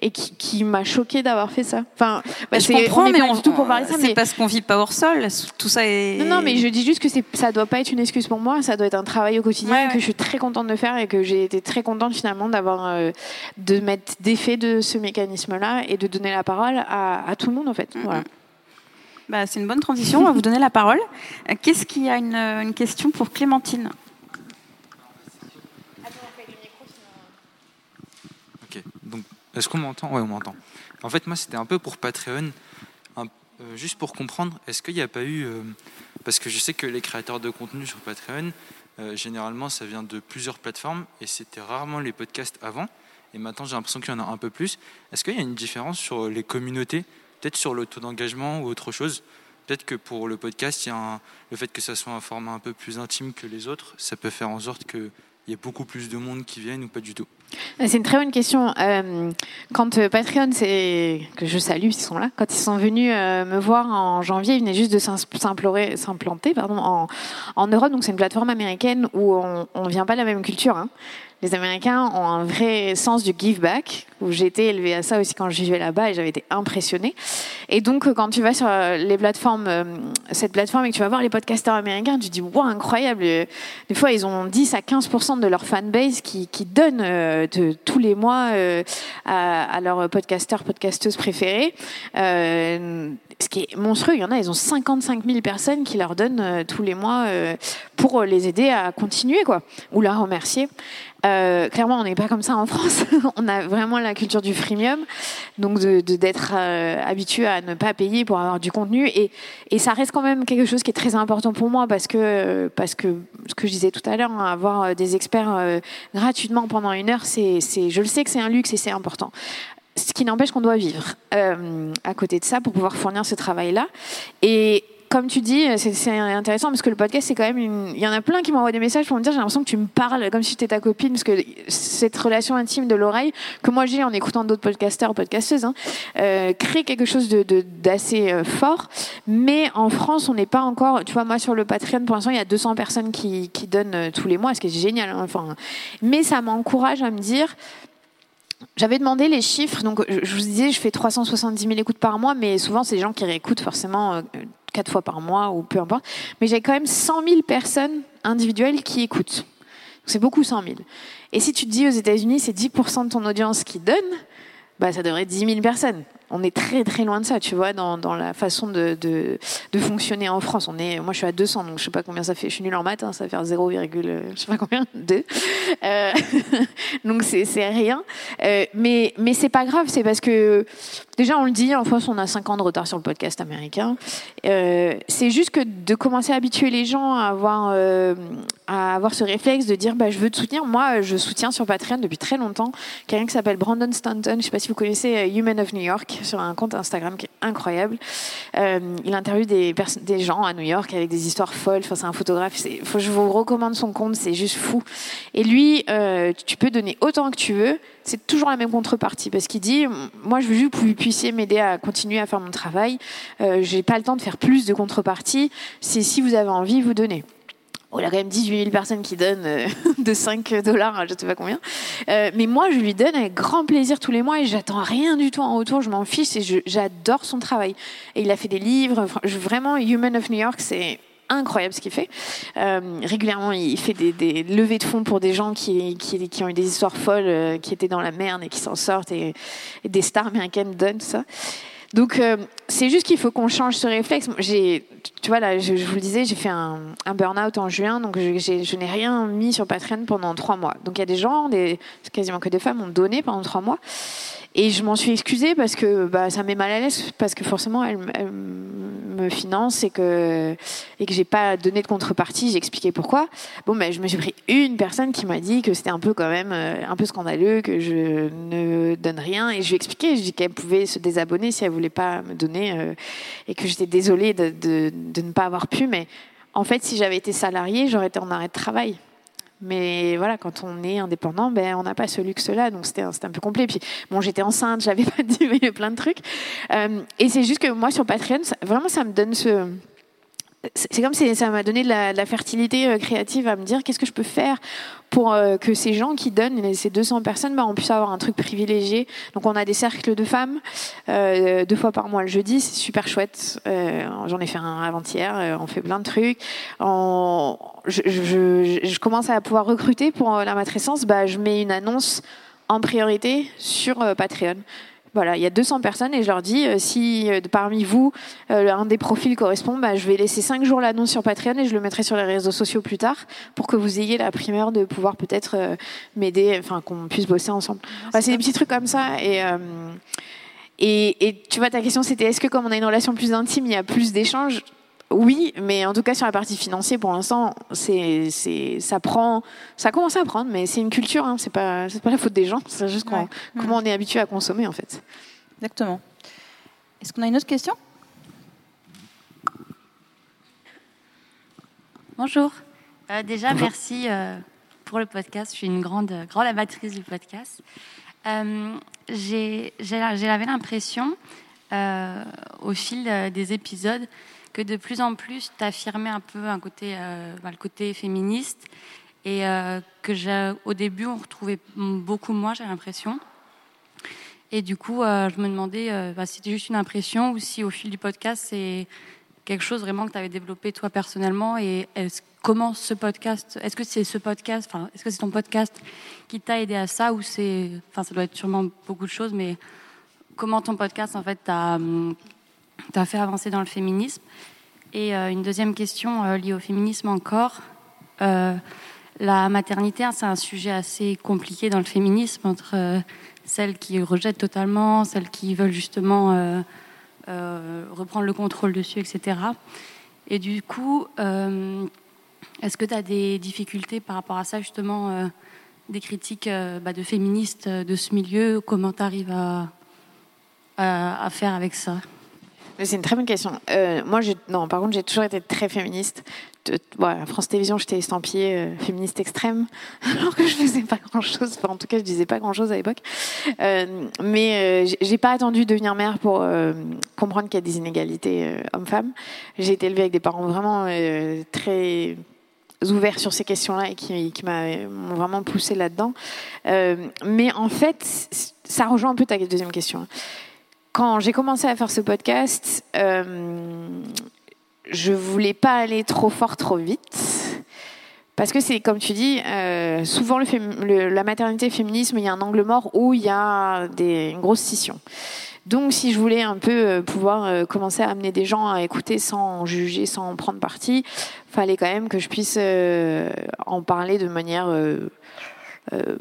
et qui, m'a choqué d'avoir fait ça. Enfin, bah, je comprends, mais on, tout pour parler ça. C'est parce qu'on vit pas hors sol. Tout ça est. Non, non, mais je dis juste que ça doit pas être une excuse pour moi. Ça doit être un travail au quotidien que je suis très contente de faire et que j'ai été très contente finalement d'avoir euh, de mettre d'effet de ce mécanisme-là et de donner la parole à, tout le monde en fait. Voilà. Bah, c'est une bonne transition. On va vous donner la parole. Qu'est-ce qu'il y a une, une question pour Clémentine Donc, est-ce qu'on m'entend? Ouais, on m'entend. En fait, moi, c'était un peu pour Patreon. juste pour comprendre, est-ce qu'il n'y a pas eu... parce que je sais que les créateurs de contenu sur Patreon, généralement, ça vient de plusieurs plateformes et c'était rarement les podcasts avant. Et maintenant, j'ai l'impression qu'il y en a un peu plus. Est-ce qu'il y a une différence sur les communautés, peut-être sur le taux d'engagement ou autre chose? Peut-être que pour le podcast, il y a le fait que ça soit un format un peu plus intime que les autres, ça peut faire en sorte qu'il y ait beaucoup plus de monde qui viennent ou pas du tout? C'est une très bonne question. Euh, quand euh, Patreon, que je salue, ils sont là. Quand ils sont venus euh, me voir en janvier, ils venaient juste de s'implanter, en, Europe. Donc c'est une plateforme américaine où on, on vient pas de la même culture. Hein les Américains ont un vrai sens du give back, où j'ai été élevée à ça aussi quand je vivais là-bas et j'avais été impressionnée. Et donc, quand tu vas sur les plateformes, euh, cette plateforme et que tu vas voir les podcasteurs américains, tu te dis, wow, incroyable. Des fois, ils ont 10 à 15% de leur fanbase qui, qui donnent euh, tous les mois euh, à, leurs podcasteurs, podcasteuses préférés. Euh, ce qui est monstrueux, il y en a, ils ont 55 000 personnes qui leur donnent tous les mois pour les aider à continuer, quoi, ou la remercier. Euh, clairement, on n'est pas comme ça en France. <laughs> on a vraiment la culture du freemium, donc d'être euh, habitué à ne pas payer pour avoir du contenu. Et, ça reste quand même quelque chose qui est très important pour moi parce que, parce que ce que je disais tout à l'heure, hein, avoir des experts euh, gratuitement pendant une heure, c'est, je le sais que c'est un luxe et c'est important ce qui n'empêche qu'on doit vivre euh, à côté de ça pour pouvoir fournir ce travail-là. Et comme tu dis, c'est intéressant parce que le podcast, c'est quand même une... Il y en a plein qui m'envoient des messages pour me dire j'ai l'impression que tu me parles comme si tu étais ta copine, parce que cette relation intime de l'oreille, que moi j'ai en écoutant d'autres podcasteurs, podcasteuses, hein, euh, crée quelque chose d'assez euh, fort. Mais en France, on n'est pas encore. Tu vois, moi sur le Patreon, pour l'instant, il y a 200 personnes qui, qui donnent euh, tous les mois, ce qui est génial. Hein, enfin, mais ça m'encourage à me dire j'avais demandé les chiffres, donc je vous disais, je fais 370 000 écoutes par mois, mais souvent c'est des gens qui réécoutent forcément quatre fois par mois ou peu importe. Mais j'ai quand même 100 000 personnes individuelles qui écoutent. C'est beaucoup 100 000. Et si tu te dis aux États-Unis, c'est 10% de ton audience qui donne, bah, ça devrait être 10 000 personnes on est très très loin de ça, tu vois, dans, dans la façon de, de, fonctionner en France. On est, moi, je suis à 200, donc je sais pas combien ça fait. Je suis nulle en maths, hein, ça va faire 0, je sais pas combien, 2. Euh, <laughs> donc c'est rien. Euh, mais mais c'est pas grave, c'est parce que déjà on le dit, en France, on a 5 ans de retard sur le podcast américain. Euh, c'est juste que de commencer à habituer les gens à avoir à avoir ce réflexe de dire, bah, je veux te soutenir. Moi, je soutiens sur Patreon depuis très longtemps quelqu'un qui s'appelle Brandon Stanton. Je sais pas si vous connaissez Human of New York sur un compte Instagram qui est incroyable. Euh, il interviewe des, des gens à New York avec des histoires folles. Enfin, c'est un photographe. Faut, je vous recommande son compte, c'est juste fou. Et lui, euh, tu peux donner autant que tu veux. C'est toujours la même contrepartie parce qu'il dit, moi, je veux juste que vous puissiez m'aider à continuer à faire mon travail. Euh, J'ai pas le temps de faire plus de contrepartie. C'est si vous avez envie, vous donnez. Oh, il a quand même 18 000 personnes qui donnent euh, <laughs> de 5 dollars, je ne sais pas combien. Euh, mais moi, je lui donne avec grand plaisir tous les mois et j'attends rien du tout en retour. Je m'en fiche et j'adore son travail. Et il a fait des livres. vraiment, Human of New York, c'est incroyable ce qu'il fait. Euh, régulièrement, il fait des, levées de fonds pour des gens qui, qui, ont eu des histoires folles, qui étaient dans la merde et qui s'en sortent. Et, des stars américaines donnent ça. Donc, euh, c'est juste qu'il faut qu'on change ce réflexe. Tu vois, là, je, vous le disais, j'ai fait un, burn-out en juin, donc je, n'ai rien mis sur Patreon pendant trois mois. Donc, il y a des gens, des, quasiment que des femmes, ont donné pendant trois mois. Et je m'en suis excusée parce que bah, ça met mal à l'aise, parce que forcément, elle, me finance et que, et que j'ai pas donné de contrepartie. J'ai expliqué pourquoi. Bon, ben, je me suis pris une personne qui m'a dit que c'était un peu quand même euh, un peu scandaleux, que je ne donne rien. Et je lui ai expliqué, je dis qu'elle pouvait se désabonner si elle voulait pas me donner euh, et que j'étais désolée de, de, ne pas avoir pu. Mais en fait, si j'avais été salariée, j'aurais été en arrêt de travail. Mais voilà, quand on est indépendant, ben, on n'a pas ce luxe-là, donc c'était un, peu complet. Puis bon, j'étais enceinte, j'avais <laughs> pas dit plein de trucs. Euh, et c'est juste que moi, sur Patreon, vraiment, ça me donne ce c'est comme si ça m'a donné de la, fertilité euh, créative à me dire qu'est-ce que je peux faire pour euh, que ces gens qui donnent, ces 200 personnes, bah, on puisse avoir un truc privilégié. Donc on a des cercles de femmes euh, deux fois par mois le jeudi, c'est super chouette. J'en ai fait un avant-hier, on fait plein de trucs. je, commence à pouvoir recruter pour la matrescence, bah, je mets une annonce en priorité sur Patreon. Voilà, il y a 200 personnes et je leur dis euh, si euh, parmi vous euh, un des profils correspond, bah, je vais laisser 5 jours l'annonce sur Patreon et je le mettrai sur les réseaux sociaux plus tard pour que vous ayez la primeur de pouvoir peut-être m'aider, enfin qu'on puisse bosser ensemble. c'est des petits trucs comme ça et Et, tu vois, ta question, c'était est-ce que comme on a une relation plus intime, il y a plus d'échanges? Oui, mais en tout cas sur la partie financière, pour l'instant, c'est, c'est, ça prend, ça commence à prendre, mais c'est une culture. Hein, c'est pas, c'est pas la faute des gens. C'est juste comment on est habitué à consommer en fait. Exactement. Est-ce qu'on a une autre question? Bonjour. Euh, déjà, merci euh, pour le podcast. Je suis une grande, grande amatrice du podcast. Euh, j'ai, j'avais l'impression, au fil des épisodes, que de plus en plus, tu affirmais un peu un côté, bah, le côté féministe et que au début, on retrouvait beaucoup moins, j'ai l'impression. Et du coup, je me demandais bah, si c'était juste une impression ou si au fil du podcast, c'est quelque chose vraiment que tu avais développé toi personnellement et comment ce podcast, est-ce que c'est ce podcast, enfin, est-ce que c'est ton podcast qui t'a aidé à ça ou c'est, enfin, ça doit être sûrement beaucoup de choses, mais comment ton podcast en fait t'a, fait avancer dans le féminisme Et euh, une deuxième question euh, liée au féminisme encore. Euh, la maternité, hein, c'est un sujet assez compliqué dans le féminisme entre celles qui rejettent totalement, celles qui veulent justement reprendre le contrôle dessus, etc. Et du coup, est-ce que tu as des difficultés par rapport à ça, justement, des critiques bah, de féministes de ce milieu? Comment tu arrives à, faire avec ça? C'est une très bonne question. moi, non, par contre, j'ai toujours été très féministe France Télévisions, j'étais estampillée euh, féministe extrême, <laughs> alors que je faisais pas grand-chose. en tout cas, je disais pas grand-chose à l'époque. Euh, mais euh, j'ai pas attendu de devenir mère pour comprendre qu'il y a des inégalités hommes-femmes. J'ai été élevée avec des parents vraiment très ouverts sur ces questions-là et qui m'ont vraiment poussée là-dedans. mais en fait, ça rejoint un peu ta deuxième question. Quand j'ai commencé à faire ce podcast, je voulais pas aller trop fort, trop vite. Parce que c'est, comme tu dis, euh, souvent le, la maternité féminisme, il y a un angle mort où il y a une grosse scission. Donc, si je voulais un peu euh, pouvoir euh, commencer à amener des gens à écouter sans juger, sans prendre parti, fallait quand même que je puisse en parler de manière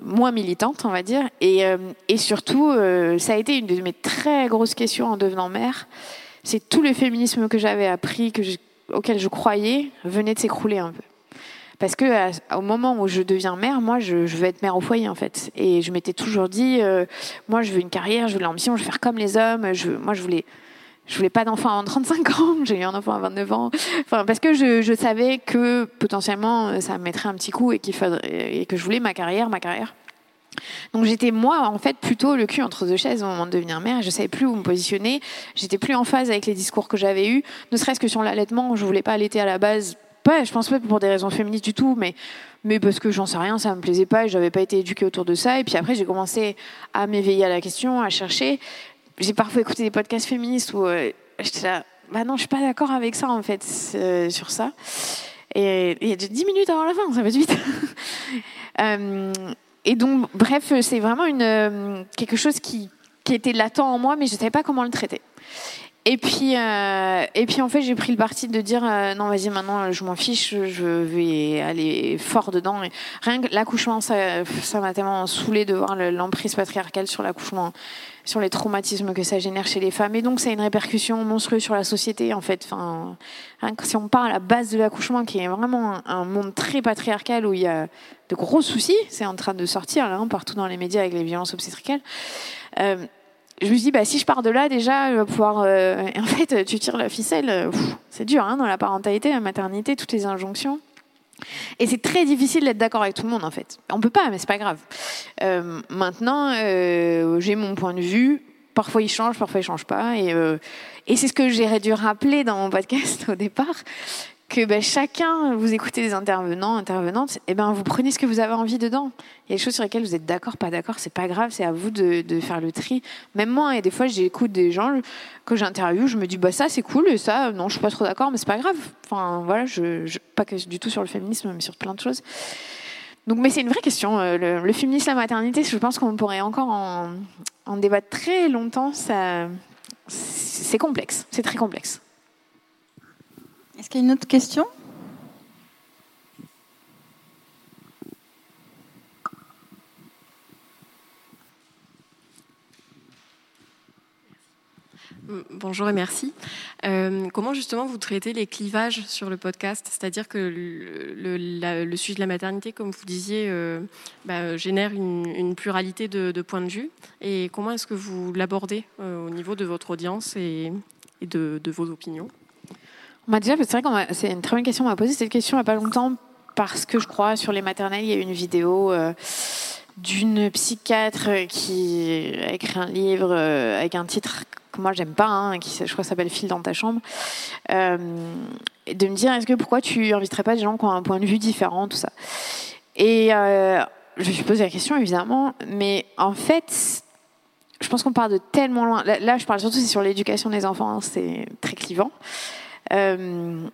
moins militante, on va dire. Et, et surtout, ça a été une de mes très grosses questions en devenant mère c'est tout le féminisme que j'avais appris, que auquel je croyais, venait de s'écrouler un peu. Parce que au moment où je deviens mère, moi, je, veux être mère au foyer, en fait. Et je m'étais toujours dit, euh, moi, je veux une carrière, je veux l'ambition, je veux faire comme les hommes. Moi, je voulais, je voulais pas d'enfant avant 35 ans. <laughs> J'ai eu un enfant à 29 ans. Parce que je, savais que potentiellement, ça me mettrait un petit coup et que je voulais ma carrière, ma carrière. Donc j'étais moi en fait plutôt le cul entre deux chaises au moment de devenir mère. Je savais plus où me positionner. J'étais plus en phase avec les discours que j'avais eus. Ne serait-ce que sur l'allaitement, je voulais pas allaiter à la base. Pas, je pense pas pour des raisons féministes du tout, mais mais parce que j'en sais rien, ça me plaisait pas et j'avais pas été éduquée autour de ça. Et puis après j'ai commencé à m'éveiller à la question, à chercher. J'ai parfois écouté des podcasts féministes où euh, j'étais là, bah non, je suis pas d'accord avec ça en fait euh, sur ça. Et il y a 10 minutes avant la fin, ça va vite. <laughs> euh, et donc, bref, c'est vraiment une, euh, quelque chose qui, qui était latent en moi, mais je ne savais pas comment le traiter. Et puis, et puis en fait, j'ai pris le parti de dire non, vas-y, maintenant, je m'en fiche, je vais aller fort dedans. Rien que l'accouchement, ça, ça m'a tellement saoulé de voir l'emprise patriarcale sur l'accouchement, sur les traumatismes que ça génère chez les femmes. Et donc, ça a une répercussion monstrueuse sur la société, en fait. Enfin, si on part à la base de l'accouchement, qui est vraiment un, monde très patriarcal où il y a de gros soucis, c'est en train de sortir là, hein, partout dans les médias avec les violences obstétricales. Euh, je me dis, bah, si je pars de là, déjà, je vais pouvoir. Euh, <laughs> en fait, tu tires la ficelle, c'est dur hein, dans la parentalité, la maternité, toutes les injonctions. Et c'est très difficile d'être d'accord avec tout le monde, en fait. On peut pas, mais c'est pas grave. Euh, maintenant, j'ai mon point de vue. Parfois il change, parfois il change pas. Et, et c'est ce que j'ai dû rappeler dans mon podcast <laughs> au départ que ben, chacun, vous écoutez des intervenants, intervenantes, et ben vous prenez ce que vous avez envie dedans. Il y a des choses sur lesquelles vous êtes d'accord, pas d'accord, c'est pas grave, c'est à vous de, faire le tri. Même moi, et des fois j'écoute des gens que j'interviewe, je me dis bah ça c'est cool, et ça non je suis pas trop d'accord, mais c'est pas grave. Enfin voilà, pas que du tout sur le féminisme, mais sur plein de choses. Donc, mais c'est une vraie question. Euh, le, le, féminisme, la maternité, je pense qu'on pourrait encore en, en débattre très longtemps. Ça, c'est complexe, c'est très complexe. Est-ce qu'il y a une autre question? Bonjour et merci. Euh, comment justement vous traitez les clivages sur le podcast? C'est-à-dire que le, sujet de la maternité, comme vous disiez, euh, bah, génère une, pluralité de, points de vue. Et comment est-ce que vous l'abordez euh, au niveau de votre audience et, de, vos opinions? Déjà, c'est vrai que c'est une très bonne question. On m'a posé cette question il n'y a pas longtemps parce que je crois sur les maternelles, il y a eu une vidéo d'une psychiatre qui a écrit un livre avec un titre que moi j'aime pas, hein, qui je crois s'appelle Fil dans ta chambre, euh, de me dire est-ce que pourquoi tu inviterais pas des gens qui ont un point de vue différent, tout ça. Et euh, je me suis posé la question évidemment, mais en fait, je pense qu'on part de tellement loin. Là, je parle surtout sur l'éducation des enfants, hein, c'est très clivant. Euh,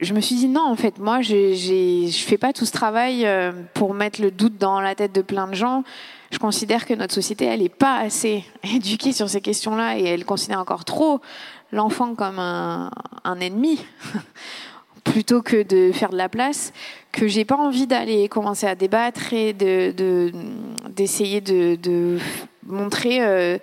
je me suis dit non, en fait, moi, je fais pas tout ce travail pour mettre le doute dans la tête de plein de gens. Je considère que notre société, elle n'est pas assez <laughs> éduquée sur ces questions-là et elle considère encore trop l'enfant comme un, ennemi <laughs> plutôt que de faire de la place, que j'ai pas envie d'aller commencer à débattre et d'essayer de, montrer euh,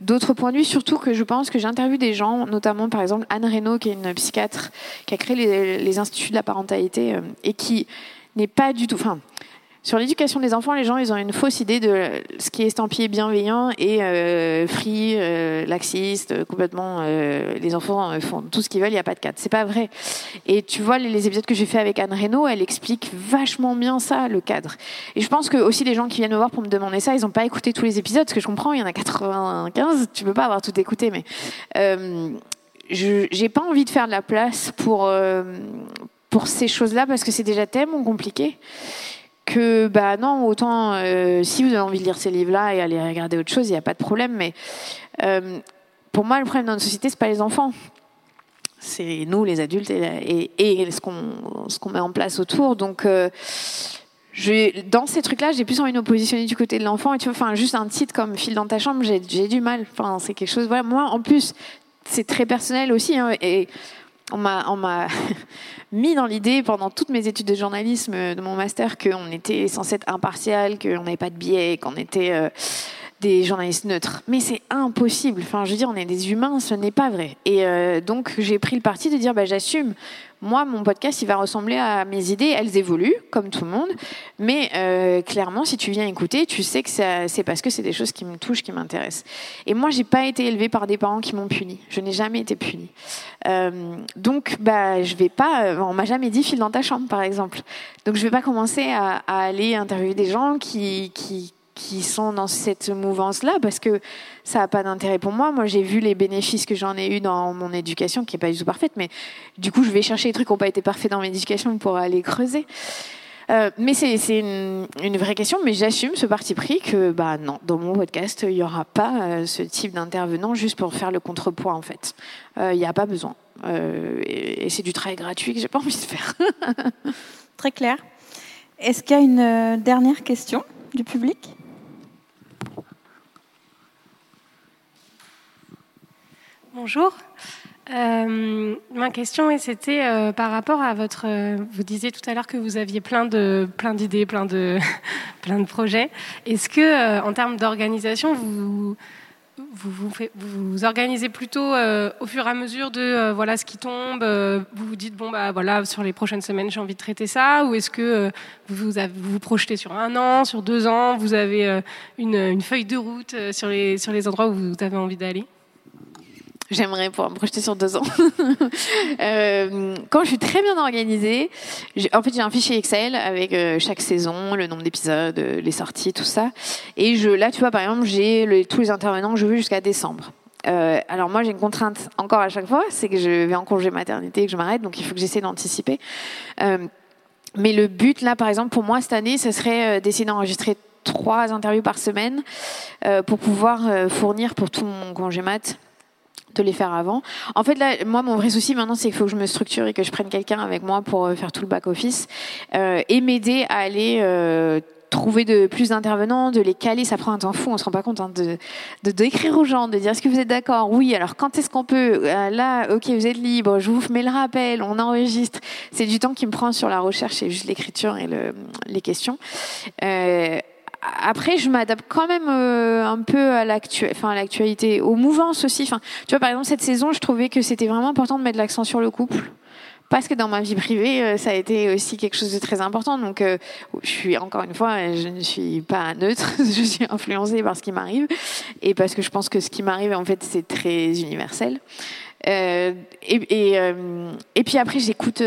d'autres points de vue, surtout que je pense que j'interviewe des gens, notamment par exemple Anne Reynaud, qui est une psychiatre qui a créé les, instituts de la parentalité euh, et qui n'est pas du tout, enfin, sur l'éducation des enfants, les gens, ils ont une fausse idée de ce qui est estampillé bienveillant et euh, free, euh, laxiste, euh, complètement. les enfants font tout ce qu'ils veulent, il n'y a pas de cadre. C'est pas vrai. Et tu vois, les, épisodes que j'ai fait avec Anne Reynaud, elle explique vachement bien ça, le cadre. Et je pense que aussi les gens qui viennent me voir pour me demander ça, ils n'ont pas écouté tous les épisodes, ce que je comprends, il y en a 95, tu peux pas avoir tout écouté, mais je j'ai pas envie de faire de la place pour pour ces choses-là parce que c'est déjà tellement compliqué que bah non autant euh, si vous avez envie de lire ces livres-là et aller regarder autre chose, il n'y a pas de problème. Mais euh, pour moi, le problème dans notre société, c'est pas les enfants, c'est nous, les adultes, et, et, ce qu'on ce qu'on met en place autour. Donc euh, dans ces trucs-là, j'ai plus envie de me positionner du côté de l'enfant. Et tu vois, enfin, juste un titre comme File dans ta chambre, j'ai du mal. Enfin, c'est quelque chose. Voilà, moi, en plus, c'est très personnel aussi. Hein, et on m'a <laughs> mis dans l'idée pendant toutes mes études de journalisme de mon master qu'on était censé être impartial, qu'on n'avait pas de biais, qu'on était euh, des journalistes neutres. Mais c'est impossible. Enfin, je veux dire, on est des humains, ce n'est pas vrai. Et euh, donc, j'ai pris le parti de dire, bah, j'assume moi, mon podcast, il va ressembler à mes idées. Elles évoluent, comme tout le monde. Mais euh, clairement, si tu viens écouter, tu sais que c'est parce que c'est des choses qui me touchent, qui m'intéressent. Et moi, j'ai pas été élevée par des parents qui m'ont punie. Je n'ai jamais été punie. Euh, donc, bah, je vais pas. On m'a jamais dit file dans ta chambre, par exemple. Donc, je vais pas commencer à, à aller interviewer des gens qui, qui, qui sont dans cette mouvance-là parce que ça n'a pas d'intérêt pour moi. Moi, j'ai vu les bénéfices que j'en ai eu dans mon éducation, qui n'est pas du tout parfaite, mais du coup, je vais chercher les trucs qui n'ont pas été parfaits dans mon éducation pour aller creuser. Euh, mais c'est une, vraie question, mais j'assume ce parti pris que bah non, dans mon podcast, il n'y aura pas euh, ce type d'intervenant juste pour faire le contrepoids en fait. Euh, il n'y a pas besoin. et, et c'est du travail gratuit que j'ai pas envie de faire. <laughs> Très clair. Est-ce qu'il y a une dernière question du public? Bonjour. Euh, ma question c'était euh, par rapport à votre. Euh, vous disiez tout à l'heure que vous aviez plein de plein d'idées, plein de <laughs> plein de projets. Est-ce que en termes d'organisation, vous vous, vous, organisez plutôt au fur et à mesure de voilà ce qui tombe. vous vous dites bon bah voilà sur les prochaines semaines j'ai envie de traiter ça, ou est-ce que vous, vous, projetez sur un an, sur deux ans, vous avez une, une feuille de route sur les sur les endroits où vous avez envie d'aller? J'aimerais pouvoir me projeter sur deux ans. <laughs> euh, quand je suis très bien organisée, en fait j'ai un fichier Excel avec euh, chaque saison, le nombre d'épisodes, euh, les sorties, tout ça. Et je, là, tu vois, par exemple, j'ai tous les intervenants que je veux jusqu'à décembre. Alors moi j'ai une contrainte encore à chaque fois, c'est que je vais en congé maternité et que je m'arrête, donc il faut que j'essaie d'anticiper. Mais le but là, par exemple, pour moi cette année, ce serait d'essayer d'enregistrer trois interviews par semaine pour pouvoir fournir pour tout mon congé mat de les faire avant. En fait, là, moi, mon vrai souci maintenant, c'est qu'il faut que je me structure et que je prenne quelqu'un avec moi pour euh, faire tout le back-office euh, et m'aider à aller euh, trouver de plus d'intervenants, de les caler, ça prend un temps fou, on se rend pas compte hein, de, d'écrire aux gens, de dire est-ce que vous êtes d'accord? Oui, alors quand est-ce qu'on peut? Là, ok, vous êtes libre, je vous mets le rappel, on enregistre. C'est du temps qui me prend sur la recherche et juste l'écriture et le, les questions. Après, je m'adapte quand même un peu à l'actualité, enfin à l'actualité, aux mouvances aussi. Enfin, tu vois, par exemple, cette saison, je trouvais que c'était vraiment important de mettre l'accent sur le couple parce que dans ma vie privée, ça a été aussi quelque chose de très important. Donc, je suis encore une fois, je ne suis pas neutre, <laughs> je suis influencée par ce qui m'arrive, et parce que je pense que ce qui m'arrive, en fait, c'est très universel. Euh, et, et, et, puis après, j'écoute,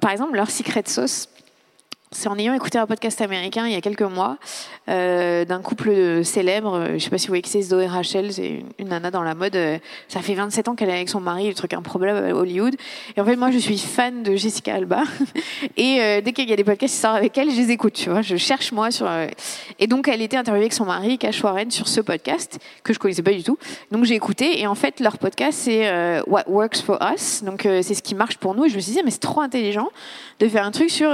par exemple, leur Secret Sauce c'est en ayant écouté un podcast américain il y a quelques mois euh, d'un couple célèbre. Je ne sais pas si vous voyez que c'est Zoé Rachel, c'est une, nana dans la mode. Ça fait 27 ans qu'elle est avec son mari, le truc improbable à Hollywood. Et en fait, moi, je suis fan de Jessica Alba. <laughs> Et euh, dès qu'il y a des podcasts qui sortent avec elle, je les écoute. Tu vois, je cherche moi sur. Euh, et donc, elle était interviewée avec son mari, Cash Warren, sur ce podcast que je connaissais pas du tout. Donc, j'ai écouté. Et en fait, leur podcast, c'est What Works for Us. Donc, c'est ce qui marche pour nous. Et je me suis dit, mais c'est trop intelligent de faire un truc sur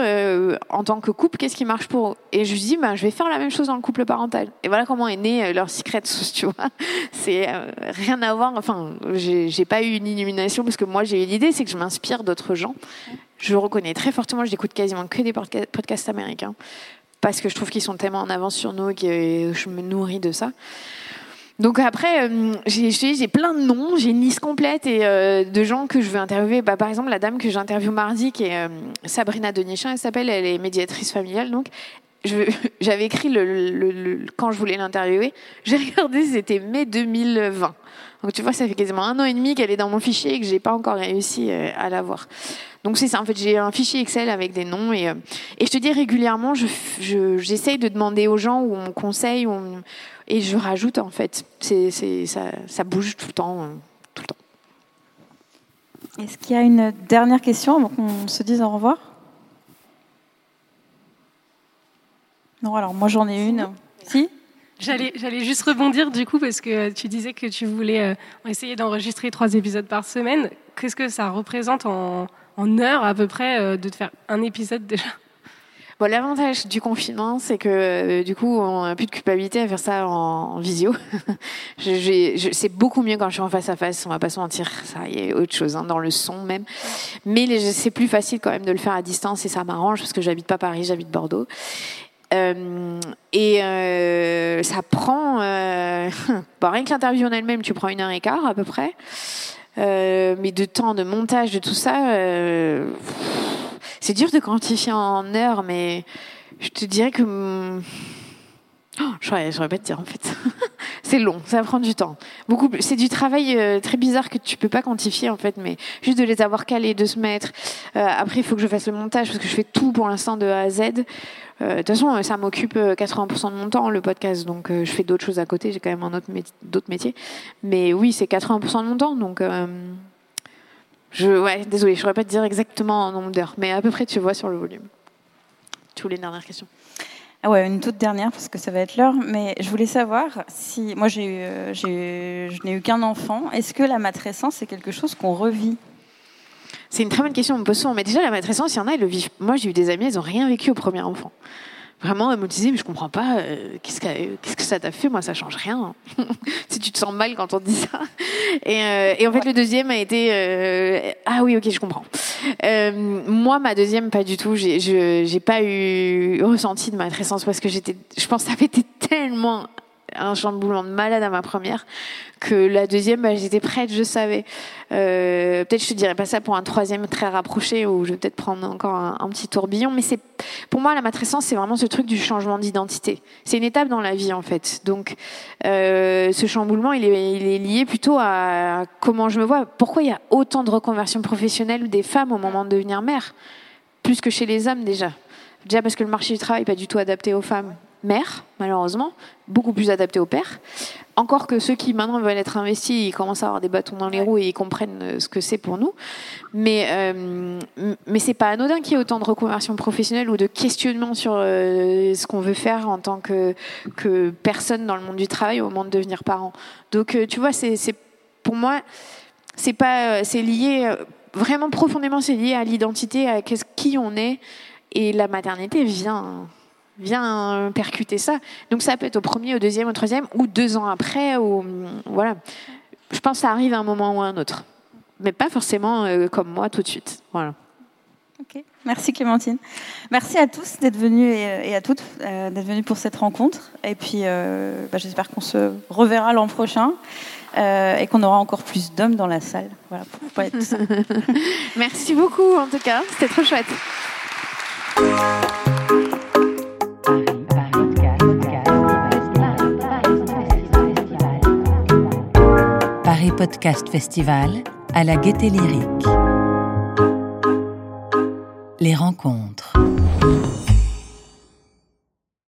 en tant que couple, qu'est-ce qui marche pour eux? Et je me dis, bah, je vais faire la même chose dans le couple parental. Et voilà comment est né euh, leur secret sauce, tu vois. <laughs> C'est euh, rien à voir. Enfin, j'ai pas eu une illumination parce que moi, j'ai eu l'idée, c'est que je m'inspire d'autres gens. Je reconnais très fortement, j'écoute quasiment que des podcasts américains parce que je trouve qu'ils sont tellement en avance sur nous que je me nourris de ça. Donc après, euh, j'ai plein de noms, j'ai une liste complète euh, de gens que je veux interviewer. Bah, par exemple, la dame que j'interviewe mardi, qui est euh, Sabrina Denichin, elle s'appelle, elle est médiatrice familiale. Donc, <laughs> j'avais écrit quand je voulais l'interviewer. J'ai regardé, c'était mai 2020. Donc tu vois, ça fait quasiment un an et demi qu'elle est dans mon fichier et que j'ai pas encore réussi à la voir. Donc c'est ça. En fait, j'ai un fichier Excel avec des noms et, je te dis régulièrement, j'essaye de demander aux gens ou on me conseille ou et je rajoute en fait. C'est, ça, ça, bouge tout le temps, euh, tout le temps. Est-ce qu'il y a une dernière question avant qu'on se dise au revoir? Non, alors moi j'en ai une. Si? J'allais, j'allais juste rebondir du coup parce que tu disais que tu voulais euh, essayer d'enregistrer trois épisodes par semaine. Qu'est-ce que ça représente en, en heures à peu près euh, de te faire un épisode déjà? L'avantage du confinement, c'est que euh, du coup, on n'a plus de culpabilité à faire ça en, visio. <laughs> c'est beaucoup mieux quand je suis en face à face, on va pas se mentir. Il y a autre chose, hein, dans le son même. Mais c'est plus facile quand même de le faire à distance et ça m'arrange parce que j'habite pas Paris, j'habite Bordeaux. Euh, et euh, ça prend, <laughs> bon, rien que l'interview en elle-même, tu prends une heure et quart à peu près. mais de temps de montage de tout ça c'est dur de quantifier en heures, mais je te dirais que. Oh, je ne pas te dire en fait. <laughs> c'est long, ça prend du temps. C'est du travail euh, très bizarre que tu peux pas quantifier en fait, mais juste de les avoir calés, de se mettre. Euh, après, il faut que je fasse le montage parce que je fais tout pour l'instant de A à Z. Euh, de toute façon, ça m'occupe 80% de mon temps le podcast, donc je fais d'autres choses à côté. J'ai quand même un autre d'autres métiers, mais oui, c'est 80% de mon temps, donc. Je, ouais, désolé, je ne saurais pas te dire exactement en nombre d'heures, mais à peu près tu vois sur le volume. Tu voulais une dernière question ah ouais, une toute dernière parce que ça va être l'heure. Mais je voulais savoir si moi j'ai eu, j'ai je n'ai eu qu'un enfant. Est-ce que la matrescence c'est quelque chose qu'on revit? C'est une très bonne question. On me pose souvent. Mais déjà la matrescence, il y en a, ils le vivent. Moi j'ai eu des amis, ils n'ont rien vécu au premier enfant. Vraiment, elle me disait, mais je comprends pas, euh, qu'est-ce, que, qu'est-ce que ça t'a fait? Moi, ça change rien. <laughs> si tu te sens mal quand on te dit ça. Et, euh, et en fait, le deuxième a été, euh, ah oui, ok, je comprends. moi, ma deuxième, pas du tout. J'ai, je, j'ai pas eu ressenti de matrescence parce que j'étais, je pense que ça avait été tellement un chamboulement de malade à ma première que la deuxième, bah, j'étais prête, je savais. Euh, peut-être je te dirais pas ça pour un troisième très rapproché où je vais peut-être prendre encore un, petit tourbillon, mais c'est pour moi la matrescence, c'est vraiment ce truc du changement d'identité. C'est une étape dans la vie en fait. Donc euh, ce chamboulement, il est, il est, lié plutôt à comment je me vois. Pourquoi il y a autant de reconversions professionnelles des femmes au moment de devenir mère, plus que chez les hommes déjà. Déjà parce que le marché du travail n'est pas du tout adapté aux femmes mères, malheureusement, beaucoup plus adapté aux pères. Encore que ceux qui maintenant veulent être investis, ils commencent à avoir des bâtons dans les roues et ils comprennent euh, ce que c'est pour nous. Mais, euh, mais c'est pas anodin qu'il y ait autant de reconversion professionnelle ou de questionnement sur euh, ce qu'on veut faire en tant que, que personne dans le monde du travail au moment de devenir parent. Donc, tu vois, c'est, pour moi, c'est pas, c'est lié vraiment profondément, c'est lié à l'identité, à qui on est. Et la maternité vient vient percuter ça. Donc ça peut être au premier, au deuxième, au troisième, ou deux ans après, ou voilà. Je pense que ça arrive à un moment ou à un autre, mais pas forcément euh, comme moi tout de suite. Voilà. Ok, merci Clémentine. Merci à tous d'être venus et, à toutes d'être venus pour cette rencontre. Et puis, bah, j'espère qu'on se reverra l'an prochain. et qu'on aura encore plus d'hommes dans la salle. Voilà, pour pas être <laughs> ça. Merci beaucoup en tout cas, c'était trop chouette. Paris Podcast Festival à la Gaieté Lyrique. Les rencontres.